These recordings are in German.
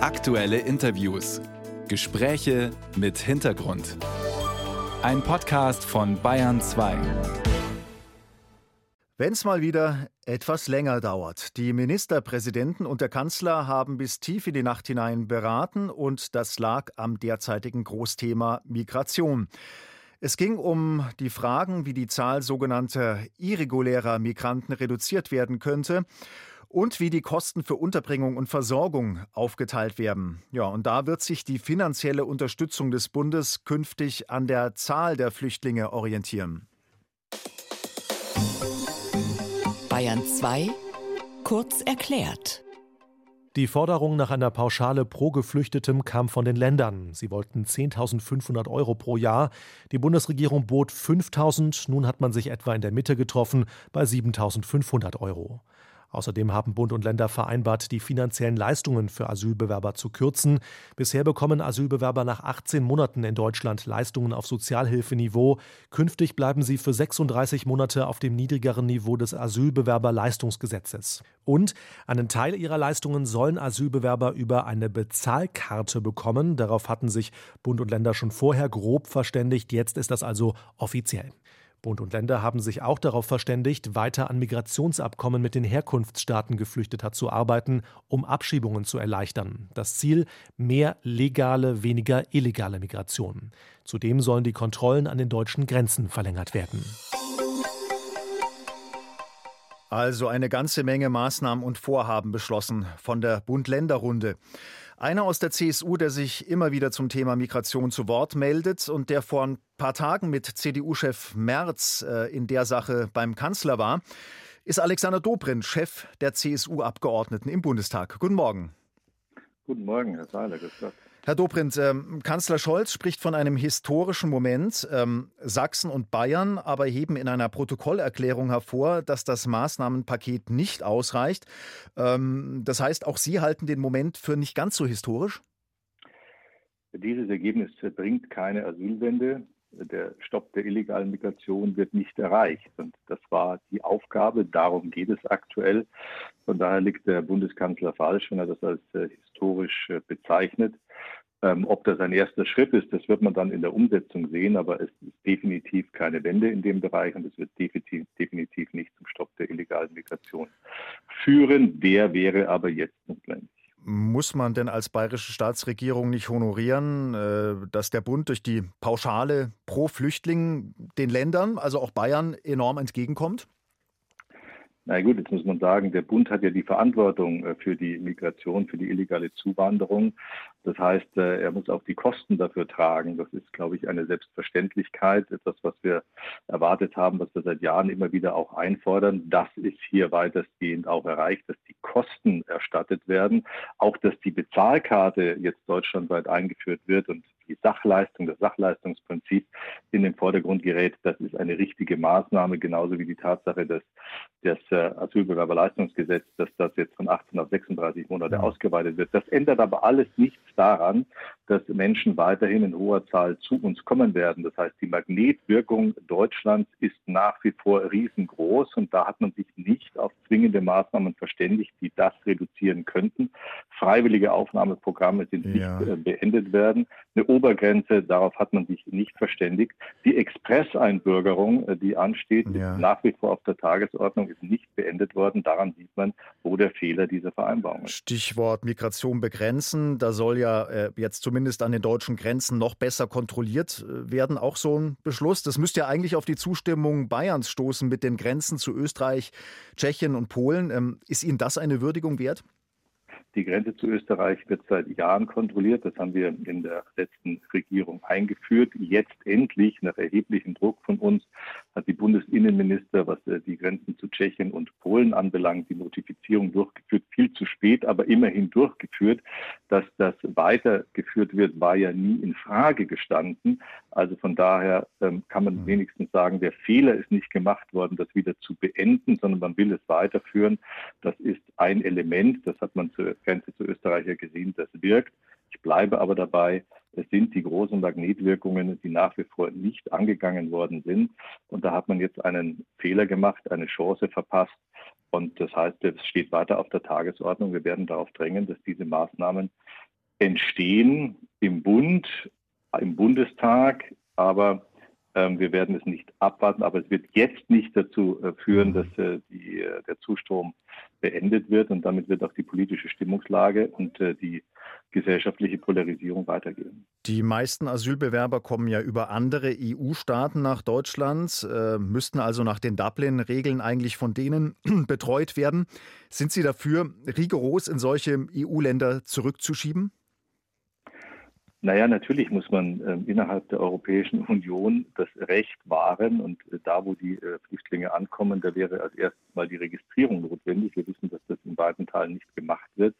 Aktuelle Interviews. Gespräche mit Hintergrund. Ein Podcast von Bayern 2. Wenn es mal wieder etwas länger dauert. Die Ministerpräsidenten und der Kanzler haben bis tief in die Nacht hinein beraten und das lag am derzeitigen Großthema Migration. Es ging um die Fragen, wie die Zahl sogenannter irregulärer Migranten reduziert werden könnte und wie die Kosten für Unterbringung und Versorgung aufgeteilt werden. Ja, und da wird sich die finanzielle Unterstützung des Bundes künftig an der Zahl der Flüchtlinge orientieren. Bayern 2 kurz erklärt. Die Forderung nach einer Pauschale pro Geflüchtetem kam von den Ländern. Sie wollten 10.500 Euro pro Jahr. Die Bundesregierung bot 5.000. Nun hat man sich etwa in der Mitte getroffen bei 7.500 Euro. Außerdem haben Bund und Länder vereinbart, die finanziellen Leistungen für Asylbewerber zu kürzen. Bisher bekommen Asylbewerber nach 18 Monaten in Deutschland Leistungen auf Sozialhilfeniveau. Künftig bleiben sie für 36 Monate auf dem niedrigeren Niveau des Asylbewerberleistungsgesetzes. Und einen Teil ihrer Leistungen sollen Asylbewerber über eine Bezahlkarte bekommen. Darauf hatten sich Bund und Länder schon vorher grob verständigt. Jetzt ist das also offiziell. Bund und Länder haben sich auch darauf verständigt, weiter an Migrationsabkommen mit den Herkunftsstaaten Geflüchteter zu arbeiten, um Abschiebungen zu erleichtern. Das Ziel mehr legale, weniger illegale Migration. Zudem sollen die Kontrollen an den deutschen Grenzen verlängert werden. Also eine ganze Menge Maßnahmen und Vorhaben beschlossen von der Bund-Länder-Runde. Einer aus der CSU, der sich immer wieder zum Thema Migration zu Wort meldet und der vor ein paar Tagen mit CDU-Chef Merz äh, in der Sache beim Kanzler war, ist Alexander Dobrindt, Chef der CSU-Abgeordneten im Bundestag. Guten Morgen. Guten Morgen, Herr Seiler. Grüß Gott. Herr Dobrindt, ähm, Kanzler Scholz spricht von einem historischen Moment. Ähm, Sachsen und Bayern aber heben in einer Protokollerklärung hervor, dass das Maßnahmenpaket nicht ausreicht. Ähm, das heißt, auch Sie halten den Moment für nicht ganz so historisch? Dieses Ergebnis bringt keine Asylwende. Der Stopp der illegalen Migration wird nicht erreicht. Und das war die Aufgabe. Darum geht es aktuell. Von daher liegt der Bundeskanzler falsch, wenn er das als äh, historisch äh, bezeichnet. Ähm, ob das ein erster Schritt ist, das wird man dann in der Umsetzung sehen, aber es ist definitiv keine Wende in dem Bereich und es wird definitiv, definitiv nicht zum Stopp der illegalen Migration führen. Der wäre aber jetzt notwendig. Muss man denn als bayerische Staatsregierung nicht honorieren, äh, dass der Bund durch die Pauschale pro Flüchtling den Ländern, also auch Bayern, enorm entgegenkommt? Na gut, jetzt muss man sagen, der Bund hat ja die Verantwortung äh, für die Migration, für die illegale Zuwanderung. Das heißt, äh, er muss auch die Kosten dafür tragen. Das ist, glaube ich, eine Selbstverständlichkeit, etwas, was wir erwartet haben, was wir seit Jahren immer wieder auch einfordern. Das ist hier weitestgehend auch erreicht, dass die Kosten erstattet werden. Auch, dass die Bezahlkarte jetzt deutschlandweit eingeführt wird und die Sachleistung, das Sachleistungsprinzip in den Vordergrund gerät. Das ist eine richtige Maßnahme, genauso wie die Tatsache, dass das äh, Asylbewerberleistungsgesetz, dass das jetzt von 18 auf 36 Monate ausgeweitet wird. Das ändert aber alles nichts daran, dass Menschen weiterhin in hoher Zahl zu uns kommen werden. Das heißt, die Magnetwirkung Deutschlands ist nach wie vor riesengroß und da hat man sich nicht auf zwingende Maßnahmen verständigt, die das reduzieren könnten. Freiwillige Aufnahmeprogramme sind ja. nicht äh, beendet werden. Eine Obergrenze, darauf hat man sich nicht verständigt. Die Expresseinbürgerung, äh, die ansteht, ja. ist nach wie vor auf der Tagesordnung, ist nicht beendet worden. Daran sieht man, wo der Fehler dieser Vereinbarung ist. Stichwort Migration begrenzen. Da soll ja äh, jetzt zumindest an den deutschen Grenzen noch besser kontrolliert äh, werden. Auch so ein Beschluss. Das müsste ja eigentlich auf die Zustimmung Bayerns stoßen mit den Grenzen zu Österreich, Tschechien und Polen. Ähm, ist Ihnen das eine Würdigung wert? Die Grenze zu Österreich wird seit Jahren kontrolliert. Das haben wir in der letzten Regierung eingeführt. Jetzt endlich, nach erheblichem Druck von uns, hat die Bundesinnenminister, was äh, die Grenzen zu Tschechien und Polen anbelangt, die Notifizierung durchgeführt. Viel zu spät, aber immerhin durchgeführt. Dass das weitergeführt wird, war ja nie in Frage gestanden. Also von daher ähm, kann man mhm. wenigstens sagen, der Fehler ist nicht gemacht worden, das wieder zu beenden, sondern man will es weiterführen. Das ist ein Element, das hat man zur Grenze zu Österreich ja gesehen, das wirkt. Ich bleibe aber dabei, es sind die großen Magnetwirkungen, die nach wie vor nicht angegangen worden sind. Und da hat man jetzt einen Fehler gemacht, eine Chance verpasst. Und das heißt, es steht weiter auf der Tagesordnung. Wir werden darauf drängen, dass diese Maßnahmen entstehen im Bund, im Bundestag, aber wir werden es nicht abwarten, aber es wird jetzt nicht dazu äh, führen, dass äh, die, äh, der Zustrom beendet wird und damit wird auch die politische Stimmungslage und die gesellschaftliche Polarisierung weitergehen. Die meisten Asylbewerber kommen ja über andere EU-Staaten nach Deutschland, müssten also nach den Dublin-Regeln eigentlich von denen betreut werden. Sind Sie dafür, rigoros in solche EU-Länder zurückzuschieben? Naja, natürlich muss man äh, innerhalb der Europäischen Union das Recht wahren und äh, da, wo die äh, Flüchtlinge ankommen, da wäre als erstes mal die Registrierung notwendig. Wir wissen, dass das in weiten Teilen nicht gemacht wird.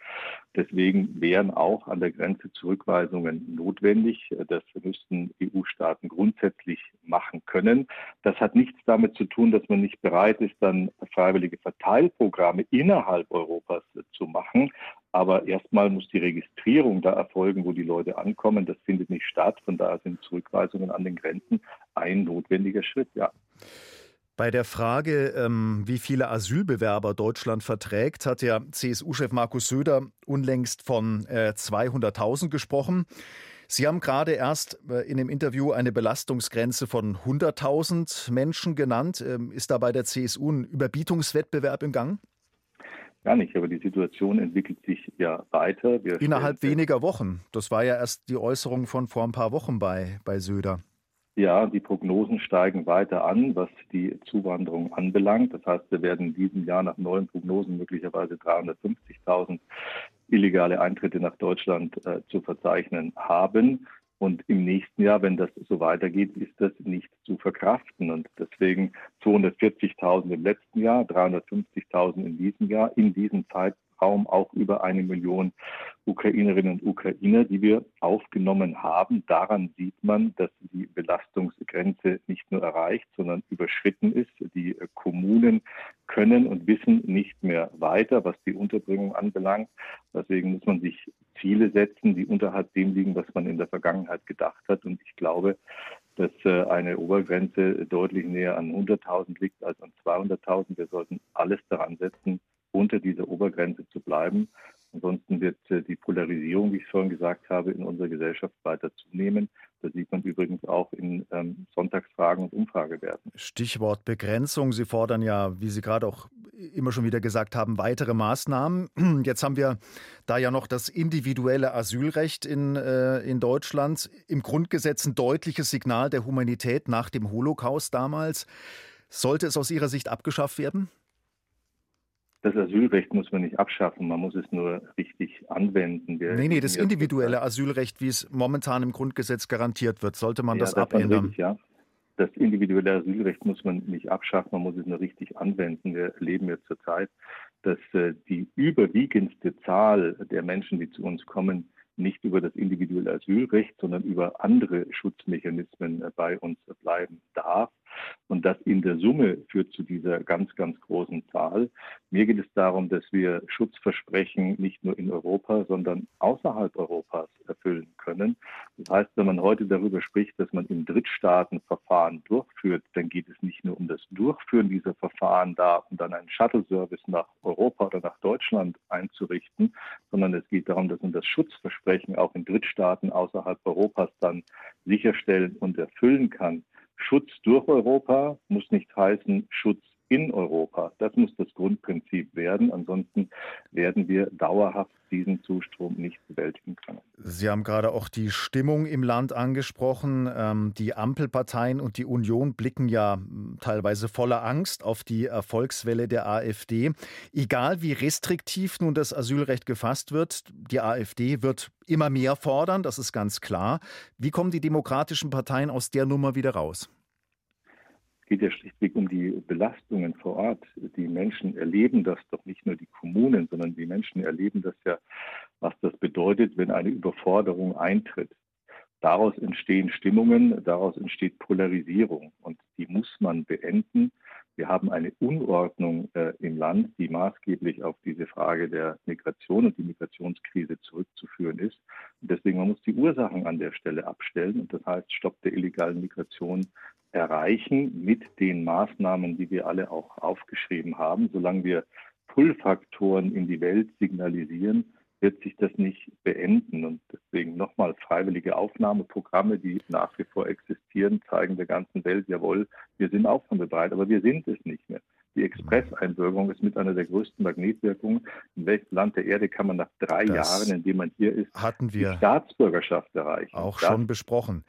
Deswegen wären auch an der Grenze Zurückweisungen notwendig. Das müssten EU-Staaten grundsätzlich machen können. Das hat nichts damit zu tun, dass man nicht bereit ist, dann freiwillige Verteilprogramme innerhalb Europas zu machen. Aber erstmal muss die Registrierung da erfolgen, wo die Leute ankommen. Das findet nicht statt. Von daher sind Zurückweisungen an den Grenzen ein notwendiger Schritt, ja. Bei der Frage, ähm, wie viele Asylbewerber Deutschland verträgt, hat ja CSU-Chef Markus Söder unlängst von 200.000 äh, gesprochen. Sie haben gerade erst äh, in dem Interview eine Belastungsgrenze von 100.000 Menschen genannt. Ähm, ist da bei der CSU ein Überbietungswettbewerb im Gang? Gar nicht, aber die Situation entwickelt sich ja weiter. Wir Innerhalb weniger Wochen. Das war ja erst die Äußerung von vor ein paar Wochen bei, bei Söder. Ja, die Prognosen steigen weiter an, was die Zuwanderung anbelangt. Das heißt, wir werden in diesem Jahr nach neuen Prognosen möglicherweise 350.000 illegale Eintritte nach Deutschland äh, zu verzeichnen haben. Und im nächsten Jahr, wenn das so weitergeht, ist das nicht zu verkraften. Und deswegen 240.000 im letzten Jahr, 350.000 in diesem Jahr, in diesem Zeitraum auch über eine Million Ukrainerinnen und Ukrainer, die wir aufgenommen haben. Daran sieht man, dass die Belastungsgrenze nicht nur erreicht, sondern überschritten ist. Die Kommunen können und wissen nicht mehr weiter, was die Unterbringung anbelangt. Deswegen muss man sich Ziele setzen, die unterhalb dem liegen, was man in der Vergangenheit gedacht hat. Und ich glaube, dass äh, eine Obergrenze deutlich näher an 100.000 liegt als an 200.000. Wir sollten alles daran setzen, unter dieser Obergrenze zu bleiben. Ansonsten wird äh, die Polarisierung, wie ich vorhin gesagt habe, in unserer Gesellschaft weiter zunehmen. Das sieht man übrigens auch in ähm, Sonntagsfragen und Umfragewerten. Stichwort Begrenzung. Sie fordern ja, wie Sie gerade auch immer schon wieder gesagt haben, weitere Maßnahmen. Jetzt haben wir da ja noch das individuelle Asylrecht in, äh, in Deutschland. Im Grundgesetz ein deutliches Signal der Humanität nach dem Holocaust damals. Sollte es aus Ihrer Sicht abgeschafft werden? Das Asylrecht muss man nicht abschaffen, man muss es nur richtig anwenden. Wir nee, nee, das individuelle Asylrecht, wie es momentan im Grundgesetz garantiert wird, sollte man ja, das abändern? ja. Das individuelle Asylrecht muss man nicht abschaffen, man muss es nur richtig anwenden. Wir erleben jetzt zurzeit, dass äh, die überwiegendste Zahl der Menschen, die zu uns kommen, nicht über das individuelle Asylrecht, sondern über andere Schutzmechanismen äh, bei uns bleiben darf. Und das in der Summe führt zu dieser ganz, ganz großen Zahl. Mir geht es darum, dass wir Schutzversprechen nicht nur in Europa, sondern außerhalb Europas erfüllen können. Das heißt, wenn man heute darüber spricht, dass man in Drittstaaten Verfahren durchführt, dann geht es nicht nur um das Durchführen dieser Verfahren da, um dann einen Shuttle-Service nach Europa oder nach Deutschland einzurichten, sondern es geht darum, dass man das Schutzversprechen auch in Drittstaaten außerhalb Europas dann sicherstellen und erfüllen kann. Schutz durch Europa muss nicht heißen Schutz in Europa. Das muss das Grundprinzip werden. Ansonsten werden wir dauerhaft diesen Zustrom nicht bewältigen können. Sie haben gerade auch die Stimmung im Land angesprochen. Ähm, die Ampelparteien und die Union blicken ja teilweise voller Angst auf die Erfolgswelle der AfD. Egal wie restriktiv nun das Asylrecht gefasst wird, die AfD wird immer mehr fordern, das ist ganz klar. Wie kommen die demokratischen Parteien aus der Nummer wieder raus? Geht ja schlichtweg um die Belastungen vor Ort. Die Menschen erleben das doch nicht nur die Kommunen, sondern die Menschen erleben das ja, was das bedeutet, wenn eine Überforderung eintritt. Daraus entstehen Stimmungen, daraus entsteht Polarisierung und die muss man beenden. Wir haben eine Unordnung äh, im Land, die maßgeblich auf diese Frage der Migration und die Migrationskrise zurückzuführen ist. Und deswegen man muss die Ursachen an der Stelle abstellen und das heißt Stopp der illegalen Migration erreichen mit den Maßnahmen, die wir alle auch aufgeschrieben haben. Solange wir Pull-Faktoren in die Welt signalisieren, wird sich das nicht beenden. Und deswegen nochmal freiwillige Aufnahmeprogramme, die nach wie vor existieren, zeigen der ganzen Welt, jawohl, wir sind aufnahmebereit, aber wir sind es nicht mehr. Die Expresseinbürgerung ist mit einer der größten Magnetwirkungen. In welchem Land der Erde kann man nach drei das Jahren, in dem man hier ist, hatten wir die Staatsbürgerschaft erreichen? Auch das, schon besprochen.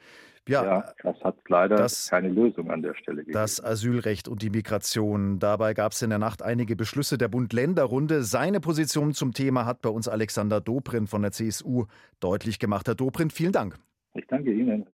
Ja, ja, das hat leider das, keine Lösung an der Stelle gegeben. Das Asylrecht und die Migration. Dabei gab es in der Nacht einige Beschlüsse der Bund-Länder-Runde. Seine Position zum Thema hat bei uns Alexander Dobrindt von der CSU deutlich gemacht. Herr Dobrindt, vielen Dank. Ich danke Ihnen.